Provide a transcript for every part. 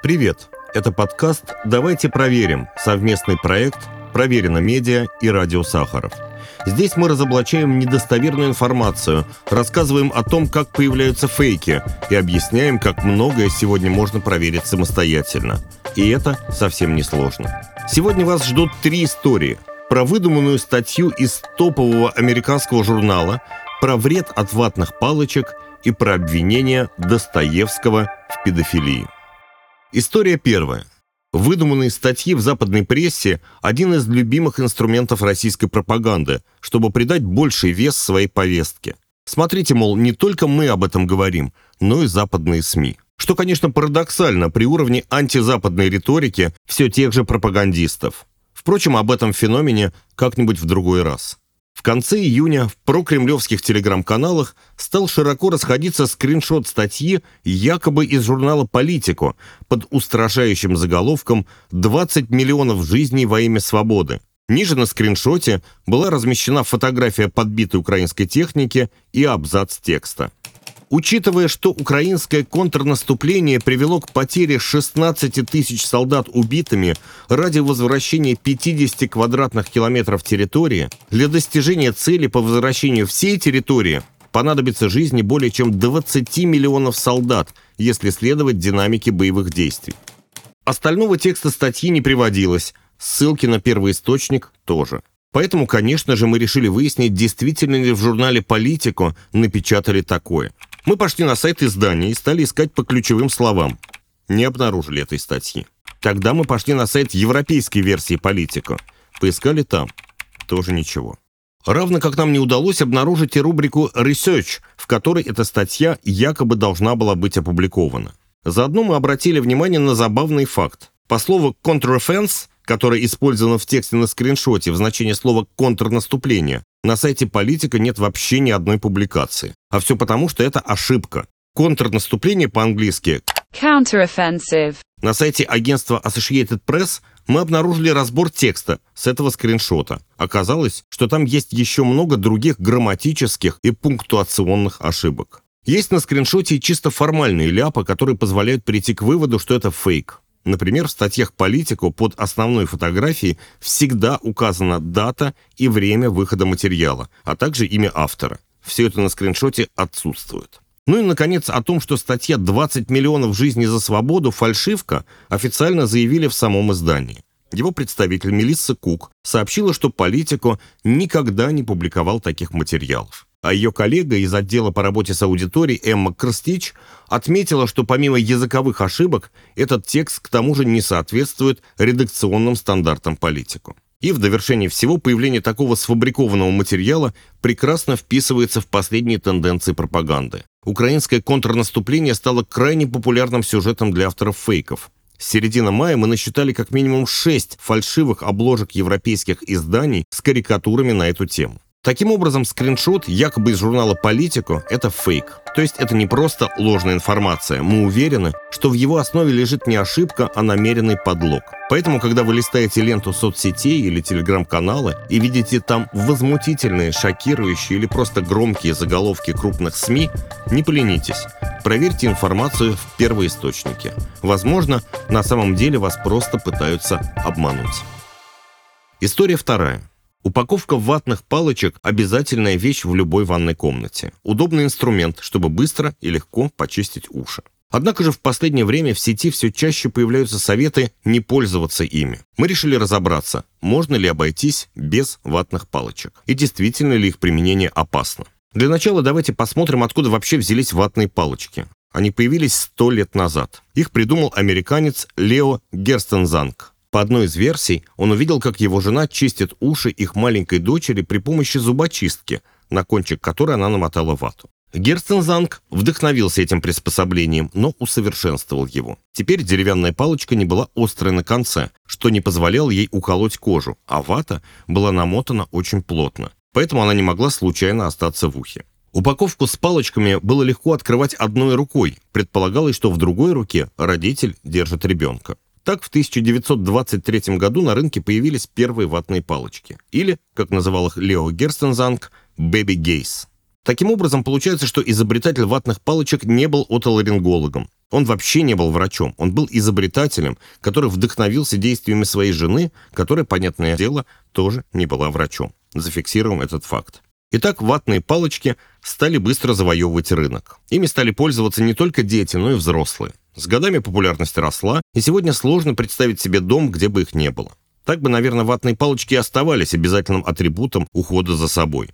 Привет! Это подкаст «Давайте проверим» – совместный проект «Проверено медиа» и «Радио Сахаров». Здесь мы разоблачаем недостоверную информацию, рассказываем о том, как появляются фейки и объясняем, как многое сегодня можно проверить самостоятельно. И это совсем не сложно. Сегодня вас ждут три истории. Про выдуманную статью из топового американского журнала, про вред от ватных палочек и про обвинение Достоевского в педофилии. История первая. Выдуманные статьи в западной прессе – один из любимых инструментов российской пропаганды, чтобы придать больший вес своей повестке. Смотрите, мол, не только мы об этом говорим, но и западные СМИ. Что, конечно, парадоксально при уровне антизападной риторики все тех же пропагандистов. Впрочем, об этом феномене как-нибудь в другой раз. В конце июня в прокремлевских телеграм-каналах стал широко расходиться скриншот статьи якобы из журнала «Политику» под устрашающим заголовком «20 миллионов жизней во имя свободы». Ниже на скриншоте была размещена фотография подбитой украинской техники и абзац текста. Учитывая, что украинское контрнаступление привело к потере 16 тысяч солдат убитыми ради возвращения 50 квадратных километров территории, для достижения цели по возвращению всей территории понадобится жизни более чем 20 миллионов солдат, если следовать динамике боевых действий. Остального текста статьи не приводилось, ссылки на первый источник тоже. Поэтому, конечно же, мы решили выяснить, действительно ли в журнале «Политику» напечатали такое – мы пошли на сайт издания и стали искать по ключевым словам. Не обнаружили этой статьи. Тогда мы пошли на сайт европейской версии «Политика». Поискали там. Тоже ничего. Равно как нам не удалось обнаружить и рубрику «Research», в которой эта статья якобы должна была быть опубликована. Заодно мы обратили внимание на забавный факт. По слову «counter-offense», которое использовано в тексте на скриншоте в значении слова «контрнаступление», на сайте «Политика» нет вообще ни одной публикации. А все потому, что это ошибка. Контрнаступление по-английски Counteroffensive. На сайте агентства Associated Press мы обнаружили разбор текста с этого скриншота. Оказалось, что там есть еще много других грамматических и пунктуационных ошибок. Есть на скриншоте и чисто формальные ляпы, которые позволяют прийти к выводу, что это фейк. Например, в статьях «Политику» под основной фотографией всегда указана дата и время выхода материала, а также имя автора. Все это на скриншоте отсутствует. Ну и, наконец, о том, что статья «20 миллионов жизней за свободу» фальшивка, официально заявили в самом издании. Его представитель Мелисса Кук сообщила, что «Политику» никогда не публиковал таких материалов. А ее коллега из отдела по работе с аудиторией Эмма Крстич отметила, что помимо языковых ошибок, этот текст к тому же не соответствует редакционным стандартам политику. И в довершении всего появление такого сфабрикованного материала прекрасно вписывается в последние тенденции пропаганды. Украинское контрнаступление стало крайне популярным сюжетом для авторов фейков. С середины мая мы насчитали как минимум шесть фальшивых обложек европейских изданий с карикатурами на эту тему. Таким образом, скриншот якобы из журнала «Политику» — это фейк. То есть это не просто ложная информация. Мы уверены, что в его основе лежит не ошибка, а намеренный подлог. Поэтому, когда вы листаете ленту соцсетей или телеграм-каналы и видите там возмутительные, шокирующие или просто громкие заголовки крупных СМИ, не поленитесь. Проверьте информацию в первоисточнике. Возможно, на самом деле вас просто пытаются обмануть. История вторая. Упаковка ватных палочек – обязательная вещь в любой ванной комнате. Удобный инструмент, чтобы быстро и легко почистить уши. Однако же в последнее время в сети все чаще появляются советы не пользоваться ими. Мы решили разобраться, можно ли обойтись без ватных палочек и действительно ли их применение опасно. Для начала давайте посмотрим, откуда вообще взялись ватные палочки. Они появились сто лет назад. Их придумал американец Лео Герстензанг. По одной из версий, он увидел, как его жена чистит уши их маленькой дочери при помощи зубочистки, на кончик которой она намотала вату. Герстензанг вдохновился этим приспособлением, но усовершенствовал его. Теперь деревянная палочка не была острой на конце, что не позволяло ей уколоть кожу, а вата была намотана очень плотно, поэтому она не могла случайно остаться в ухе. Упаковку с палочками было легко открывать одной рукой, предполагалось, что в другой руке родитель держит ребенка. Так в 1923 году на рынке появились первые ватные палочки. Или, как называл их Лео Герстензанг, «Бэби Гейс». Таким образом, получается, что изобретатель ватных палочек не был отоларингологом. Он вообще не был врачом, он был изобретателем, который вдохновился действиями своей жены, которая, понятное дело, тоже не была врачом. Зафиксируем этот факт. Итак, ватные палочки стали быстро завоевывать рынок. Ими стали пользоваться не только дети, но и взрослые. С годами популярность росла, и сегодня сложно представить себе дом, где бы их не было. Так бы, наверное, ватные палочки и оставались обязательным атрибутом ухода за собой.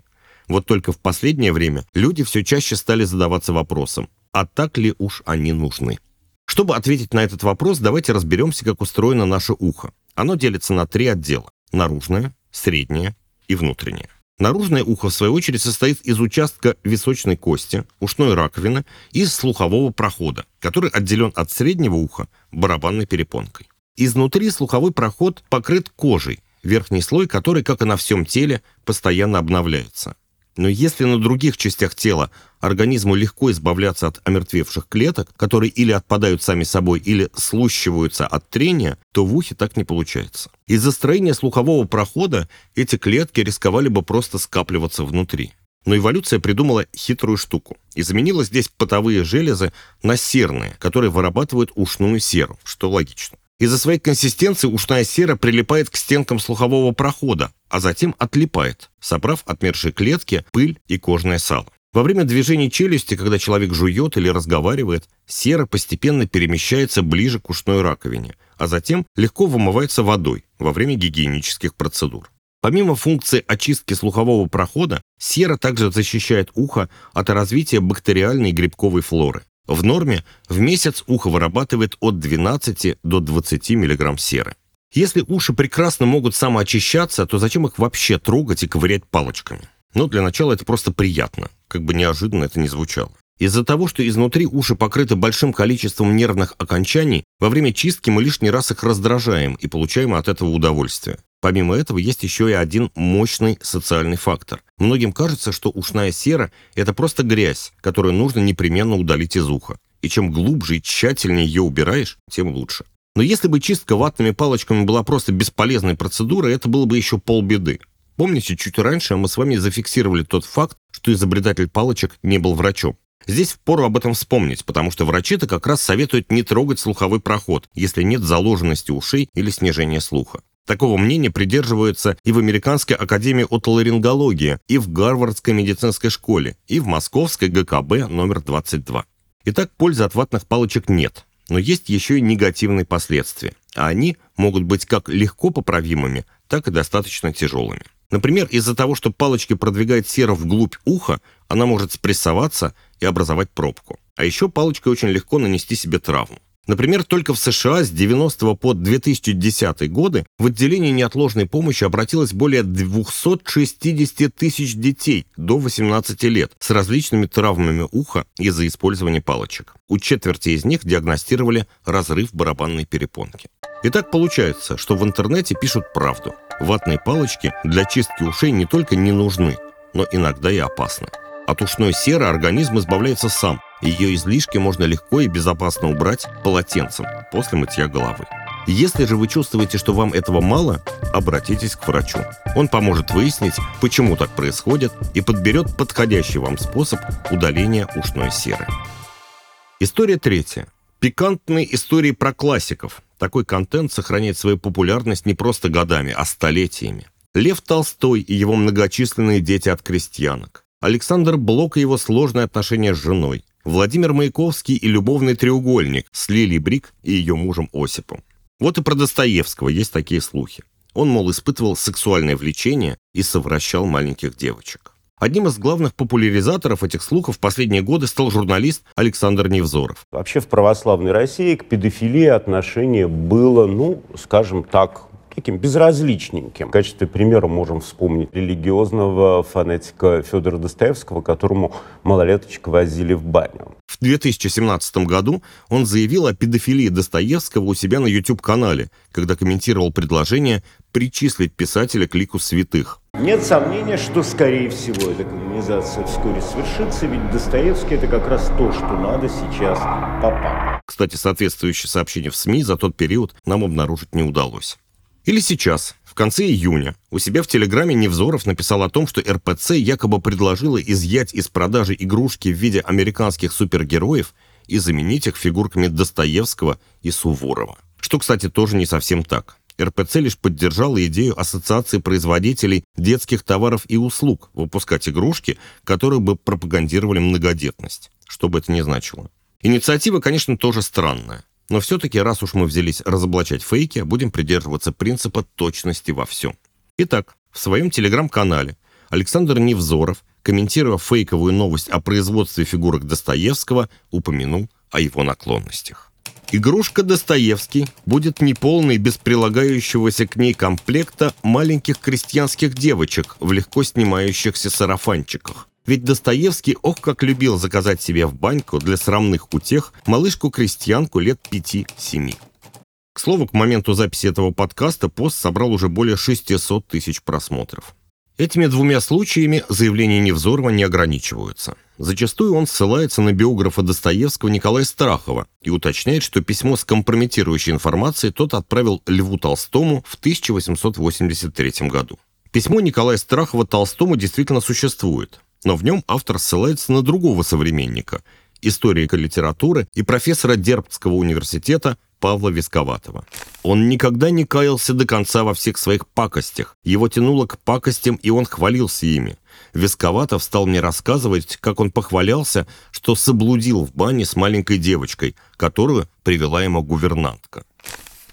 Вот только в последнее время люди все чаще стали задаваться вопросом, а так ли уж они нужны? Чтобы ответить на этот вопрос, давайте разберемся, как устроено наше ухо. Оно делится на три отдела – наружное, среднее и внутреннее. Наружное ухо, в свою очередь, состоит из участка височной кости, ушной раковины и слухового прохода, который отделен от среднего уха барабанной перепонкой. Изнутри слуховой проход покрыт кожей, верхний слой которой, как и на всем теле, постоянно обновляется. Но если на других частях тела организму легко избавляться от омертвевших клеток, которые или отпадают сами собой, или слущиваются от трения, то в ухе так не получается. Из-за строения слухового прохода эти клетки рисковали бы просто скапливаться внутри. Но эволюция придумала хитрую штуку и заменила здесь потовые железы на серные, которые вырабатывают ушную серу, что логично. Из-за своей консистенции ушная сера прилипает к стенкам слухового прохода, а затем отлипает, собрав отмершие клетки, пыль и кожное сало. Во время движения челюсти, когда человек жует или разговаривает, сера постепенно перемещается ближе к ушной раковине, а затем легко вымывается водой во время гигиенических процедур. Помимо функции очистки слухового прохода, сера также защищает ухо от развития бактериальной и грибковой флоры. В норме в месяц ухо вырабатывает от 12 до 20 мг серы. Если уши прекрасно могут самоочищаться, то зачем их вообще трогать и ковырять палочками? Ну, для начала это просто приятно, как бы неожиданно это ни звучало. Из-за того, что изнутри уши покрыты большим количеством нервных окончаний, во время чистки мы лишний раз их раздражаем и получаем от этого удовольствие. Помимо этого, есть еще и один мощный социальный фактор. Многим кажется, что ушная сера – это просто грязь, которую нужно непременно удалить из уха. И чем глубже и тщательнее ее убираешь, тем лучше. Но если бы чистка ватными палочками была просто бесполезной процедурой, это было бы еще полбеды. Помните, чуть раньше мы с вами зафиксировали тот факт, что изобретатель палочек не был врачом. Здесь впору об этом вспомнить, потому что врачи-то как раз советуют не трогать слуховой проход, если нет заложенности ушей или снижения слуха. Такого мнения придерживаются и в Американской академии отоларингологии, и в Гарвардской медицинской школе, и в Московской ГКБ номер 22. Итак, пользы от ватных палочек нет, но есть еще и негативные последствия, а они могут быть как легко поправимыми, так и достаточно тяжелыми. Например, из-за того, что палочки продвигает сера вглубь уха, она может спрессоваться и образовать пробку. А еще палочкой очень легко нанести себе травму. Например, только в США с 90 по 2010 годы в отделение неотложной помощи обратилось более 260 тысяч детей до 18 лет с различными травмами уха из-за использования палочек. У четверти из них диагностировали разрыв барабанной перепонки. Итак, получается, что в интернете пишут правду. Ватные палочки для чистки ушей не только не нужны, но иногда и опасны. От ушной серы организм избавляется сам, ее излишки можно легко и безопасно убрать полотенцем после мытья головы. Если же вы чувствуете, что вам этого мало, обратитесь к врачу. Он поможет выяснить, почему так происходит и подберет подходящий вам способ удаления ушной серы. История третья. Пикантные истории про классиков. Такой контент сохраняет свою популярность не просто годами, а столетиями. Лев Толстой и его многочисленные дети от крестьянок. Александр Блок и его сложные отношения с женой. Владимир Маяковский и любовный треугольник с Лили Брик и ее мужем Осипом. Вот и про Достоевского есть такие слухи. Он, мол, испытывал сексуальное влечение и совращал маленьких девочек. Одним из главных популяризаторов этих слухов в последние годы стал журналист Александр Невзоров. Вообще в православной России к педофилии отношение было, ну, скажем так, таким безразличненьким. В качестве примера можем вспомнить религиозного фанатика Федора Достоевского, которому малолеточек возили в баню. В 2017 году он заявил о педофилии Достоевского у себя на YouTube-канале, когда комментировал предложение причислить писателя к лику святых. Нет сомнения, что, скорее всего, эта канонизация вскоре свершится, ведь Достоевский — это как раз то, что надо сейчас попам. Кстати, соответствующее сообщение в СМИ за тот период нам обнаружить не удалось. Или сейчас, в конце июня, у себя в Телеграме Невзоров написал о том, что РПЦ якобы предложила изъять из продажи игрушки в виде американских супергероев и заменить их фигурками Достоевского и Суворова. Что, кстати, тоже не совсем так. РПЦ лишь поддержала идею Ассоциации производителей детских товаров и услуг выпускать игрушки, которые бы пропагандировали многодетность, что бы это ни значило. Инициатива, конечно, тоже странная. Но все-таки, раз уж мы взялись разоблачать фейки, будем придерживаться принципа точности во всем. Итак, в своем телеграм-канале Александр Невзоров, комментируя фейковую новость о производстве фигурок Достоевского, упомянул о его наклонностях. Игрушка Достоевский будет неполной без прилагающегося к ней комплекта маленьких крестьянских девочек в легко снимающихся сарафанчиках. Ведь Достоевский ох как любил заказать себе в баньку для срамных утех малышку-крестьянку лет 5-7. К слову, к моменту записи этого подкаста пост собрал уже более 600 тысяч просмотров. Этими двумя случаями заявления Невзорова не ограничиваются. Зачастую он ссылается на биографа Достоевского Николая Страхова и уточняет, что письмо с компрометирующей информацией тот отправил Льву Толстому в 1883 году. Письмо Николая Страхова Толстому действительно существует, но в нем автор ссылается на другого современника, историка литературы и профессора Дербцкого университета Павла Висковатого. Он никогда не каялся до конца во всех своих пакостях. Его тянуло к пакостям, и он хвалился ими. Висковатов стал мне рассказывать, как он похвалялся, что соблудил в бане с маленькой девочкой, которую привела ему гувернантка.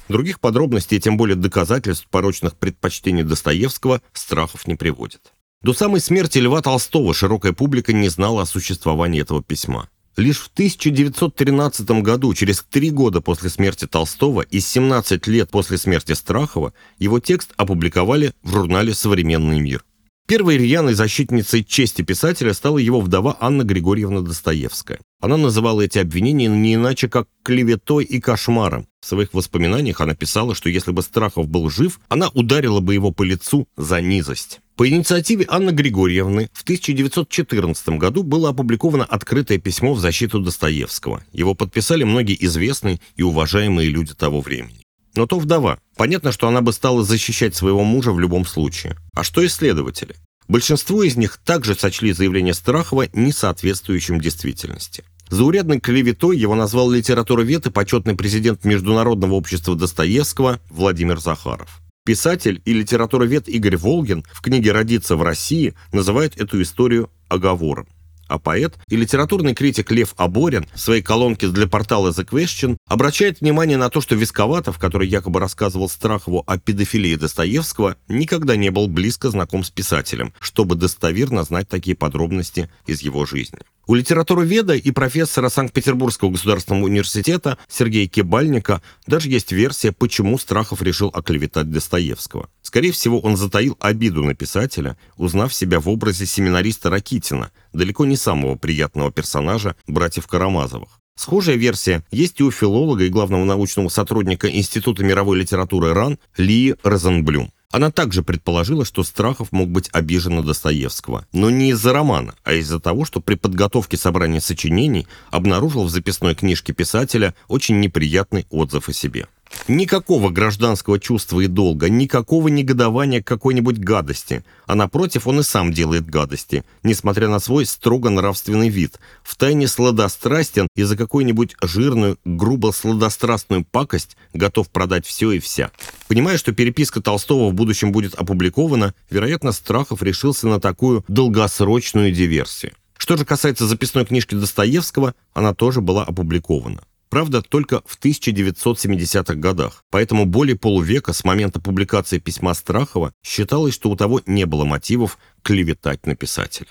Других подробностей, тем более доказательств порочных предпочтений Достоевского, Страхов не приводит. До самой смерти Льва Толстого широкая публика не знала о существовании этого письма. Лишь в 1913 году, через три года после смерти Толстого и 17 лет после смерти Страхова, его текст опубликовали в журнале «Современный мир». Первой рьяной защитницей чести писателя стала его вдова Анна Григорьевна Достоевская. Она называла эти обвинения не иначе как клеветой и кошмаром. В своих воспоминаниях она писала, что если бы Страхов был жив, она ударила бы его по лицу за низость. По инициативе Анны Григорьевны в 1914 году было опубликовано открытое письмо в защиту Достоевского. Его подписали многие известные и уважаемые люди того времени. Но то вдова. Понятно, что она бы стала защищать своего мужа в любом случае. А что исследователи? Большинство из них также сочли заявление Страхова несоответствующим действительности. Заурядной клеветой его назвал литературовед и почетный президент Международного общества Достоевского Владимир Захаров. Писатель и литературовед Игорь Волгин в книге «Родиться в России» называет эту историю оговором. А поэт и литературный критик Лев Аборин в своей колонке для портала The Question обращает внимание на то, что Висковатов, который якобы рассказывал Страхову о педофилии Достоевского, никогда не был близко знаком с писателем, чтобы достоверно знать такие подробности из его жизни. У литературоведа и профессора Санкт-Петербургского государственного университета Сергея Кибальника даже есть версия, почему Страхов решил оклеветать Достоевского. Скорее всего, он затаил обиду на писателя, узнав себя в образе семинариста Ракитина, далеко не самого приятного персонажа братьев Карамазовых. Схожая версия есть и у филолога и главного научного сотрудника Института мировой литературы РАН Лии Розенблюм. Она также предположила, что Страхов мог быть обижен на Достоевского, но не из-за романа, а из-за того, что при подготовке собрания сочинений обнаружил в записной книжке писателя очень неприятный отзыв о себе. Никакого гражданского чувства и долга, никакого негодования к какой-нибудь гадости, а напротив, он и сам делает гадости, несмотря на свой строго нравственный вид, втайне сладострастен и за какую-нибудь жирную, грубо сладострастную пакость готов продать все и вся. Понимая, что переписка Толстого в будущем будет опубликована, вероятно, Страхов решился на такую долгосрочную диверсию. Что же касается записной книжки Достоевского, она тоже была опубликована. Правда, только в 1970-х годах. Поэтому более полувека с момента публикации письма Страхова считалось, что у того не было мотивов клеветать на писателя.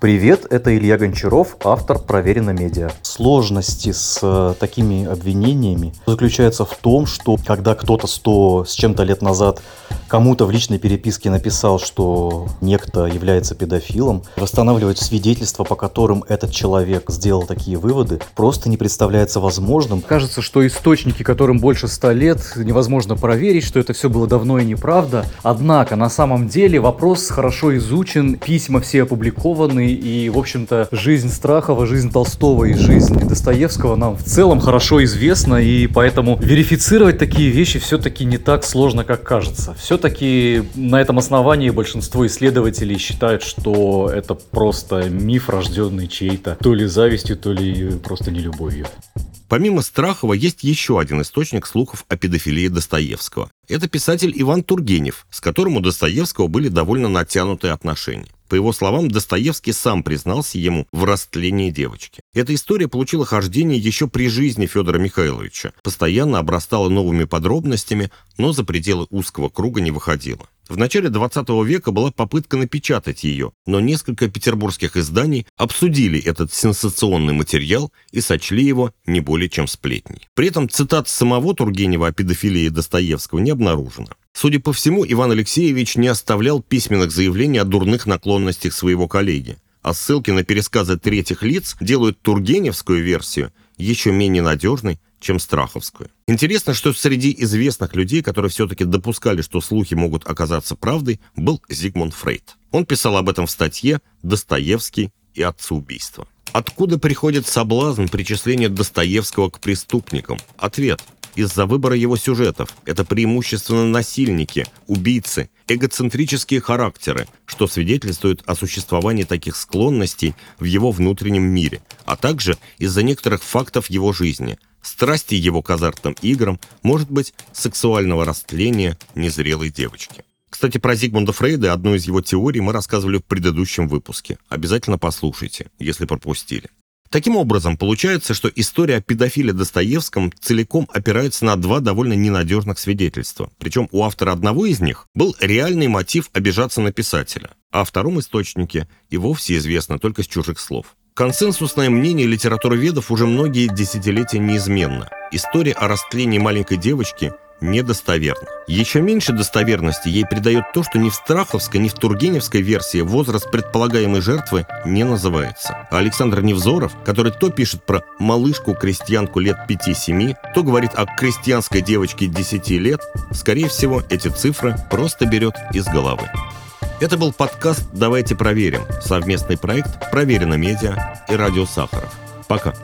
Привет, это Илья Гончаров, автор «Проверено медиа». Сложности с э, такими обвинениями заключаются в том, что когда кто-то сто с чем-то лет назад кому-то в личной переписке написал, что некто является педофилом, восстанавливать свидетельства, по которым этот человек сделал такие выводы, просто не представляется возможным. Кажется, что источники, которым больше ста лет, невозможно проверить, что это все было давно и неправда. Однако, на самом деле, вопрос хорошо изучен, письма все опубликованы, и, в общем-то, жизнь Страхова, жизнь Толстого и жизнь Достоевского нам в целом хорошо известна, и поэтому верифицировать такие вещи все-таки не так сложно, как кажется. Все-таки на этом основании большинство исследователей считают, что это просто миф, рожденный чьей-то то ли завистью, то ли просто нелюбовью. Помимо Страхова есть еще один источник слухов о педофилии Достоевского. Это писатель Иван Тургенев, с которым у Достоевского были довольно натянутые отношения. По его словам, Достоевский сам признался ему в растлении девочки. Эта история получила хождение еще при жизни Федора Михайловича, постоянно обрастала новыми подробностями, но за пределы узкого круга не выходила. В начале 20 века была попытка напечатать ее, но несколько петербургских изданий обсудили этот сенсационный материал и сочли его не более чем сплетней. При этом цитат самого Тургенева о педофилии Достоевского не обнаружено. Судя по всему, Иван Алексеевич не оставлял письменных заявлений о дурных наклонностях своего коллеги, а ссылки на пересказы третьих лиц делают тургеневскую версию еще менее надежной, чем Страховскую. Интересно, что среди известных людей, которые все-таки допускали, что слухи могут оказаться правдой, был Зигмунд Фрейд. Он писал об этом в статье «Достоевский и отцеубийство». Откуда приходит соблазн причисления Достоевского к преступникам? Ответ – из-за выбора его сюжетов. Это преимущественно насильники, убийцы, эгоцентрические характеры, что свидетельствует о существовании таких склонностей в его внутреннем мире, а также из-за некоторых фактов его жизни – страсти его к азартным играм, может быть, сексуального растления незрелой девочки. Кстати, про Зигмунда Фрейда, одну из его теорий, мы рассказывали в предыдущем выпуске. Обязательно послушайте, если пропустили. Таким образом, получается, что история о педофиле Достоевском целиком опирается на два довольно ненадежных свидетельства. Причем у автора одного из них был реальный мотив обижаться на писателя, а о втором источнике и вовсе известно только с чужих слов. Консенсусное мнение литературоведов уже многие десятилетия неизменно. История о растлении маленькой девочки недостоверна. Еще меньше достоверности ей придает то, что ни в Страховской, ни в Тургеневской версии возраст предполагаемой жертвы не называется. А Александр Невзоров, который то пишет про малышку-крестьянку лет 5-7, то говорит о крестьянской девочке 10 лет, скорее всего, эти цифры просто берет из головы. Это был подкаст «Давайте проверим» совместный проект «Проверено медиа» и «Радио Сахаров». Пока.